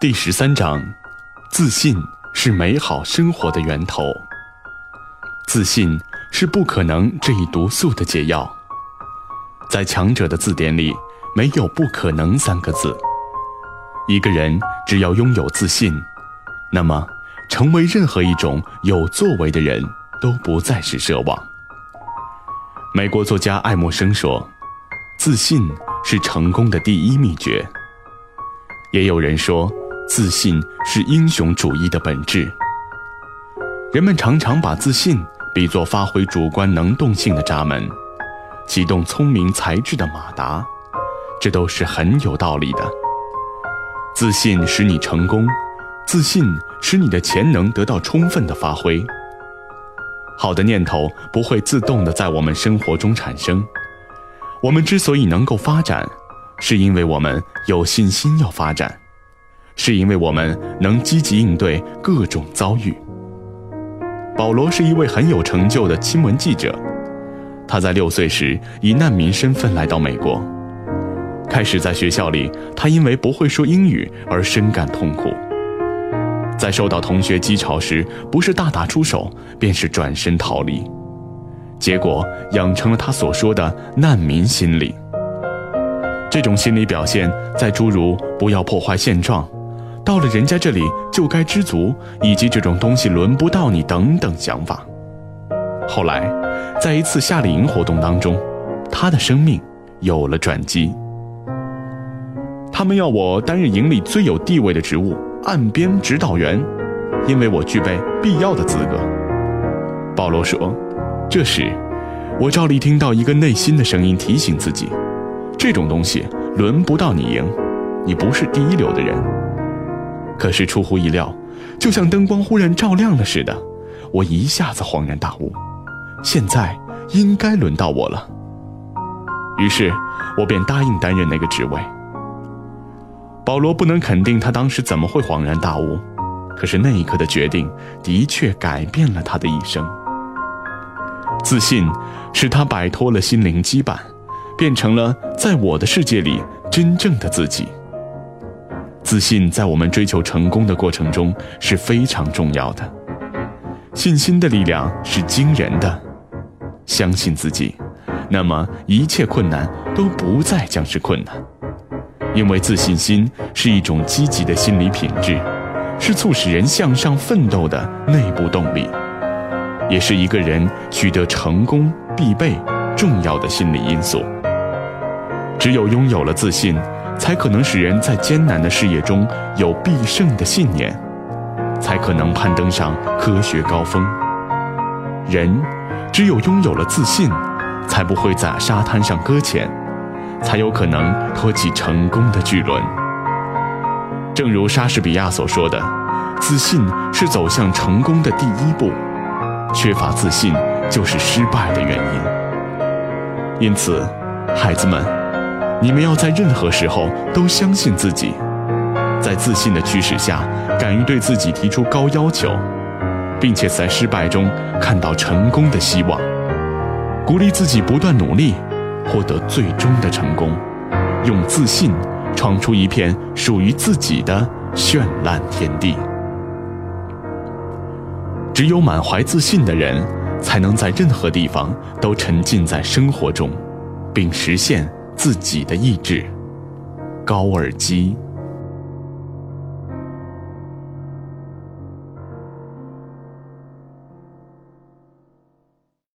第十三章，自信是美好生活的源头。自信是不可能这一毒素的解药。在强者的字典里，没有不可能三个字。一个人只要拥有自信，那么成为任何一种有作为的人都不再是奢望。美国作家爱默生说：“自信是成功的第一秘诀。”也有人说。自信是英雄主义的本质。人们常常把自信比作发挥主观能动性的闸门，启动聪明才智的马达，这都是很有道理的。自信使你成功，自信使你的潜能得到充分的发挥。好的念头不会自动的在我们生活中产生，我们之所以能够发展，是因为我们有信心要发展。是因为我们能积极应对各种遭遇。保罗是一位很有成就的新闻记者，他在六岁时以难民身份来到美国。开始在学校里，他因为不会说英语而深感痛苦。在受到同学讥嘲时，不是大打出手，便是转身逃离，结果养成了他所说的难民心理。这种心理表现在诸如“不要破坏现状”。到了人家这里就该知足，以及这种东西轮不到你等等想法。后来，在一次夏令营活动当中，他的生命有了转机。他们要我担任营里最有地位的职务——岸边指导员，因为我具备必要的资格。保罗说：“这时，我照例听到一个内心的声音提醒自己，这种东西轮不到你赢，你不是第一流的人。”可是出乎意料，就像灯光忽然照亮了似的，我一下子恍然大悟，现在应该轮到我了。于是，我便答应担任那个职位。保罗不能肯定他当时怎么会恍然大悟，可是那一刻的决定的确改变了他的一生。自信使他摆脱了心灵羁绊，变成了在我的世界里真正的自己。自信在我们追求成功的过程中是非常重要的。信心的力量是惊人的。相信自己，那么一切困难都不再将是困难，因为自信心是一种积极的心理品质，是促使人向上奋斗的内部动力，也是一个人取得成功必备重要的心理因素。只有拥有了自信。才可能使人在艰难的事业中有必胜的信念，才可能攀登上科学高峰。人只有拥有了自信，才不会在沙滩上搁浅，才有可能托起成功的巨轮。正如莎士比亚所说的：“自信是走向成功的第一步，缺乏自信就是失败的原因。”因此，孩子们。你们要在任何时候都相信自己，在自信的驱使下，敢于对自己提出高要求，并且在失败中看到成功的希望，鼓励自己不断努力，获得最终的成功，用自信闯出一片属于自己的绚烂天地。只有满怀自信的人，才能在任何地方都沉浸在生活中，并实现。自己的意志，高尔基。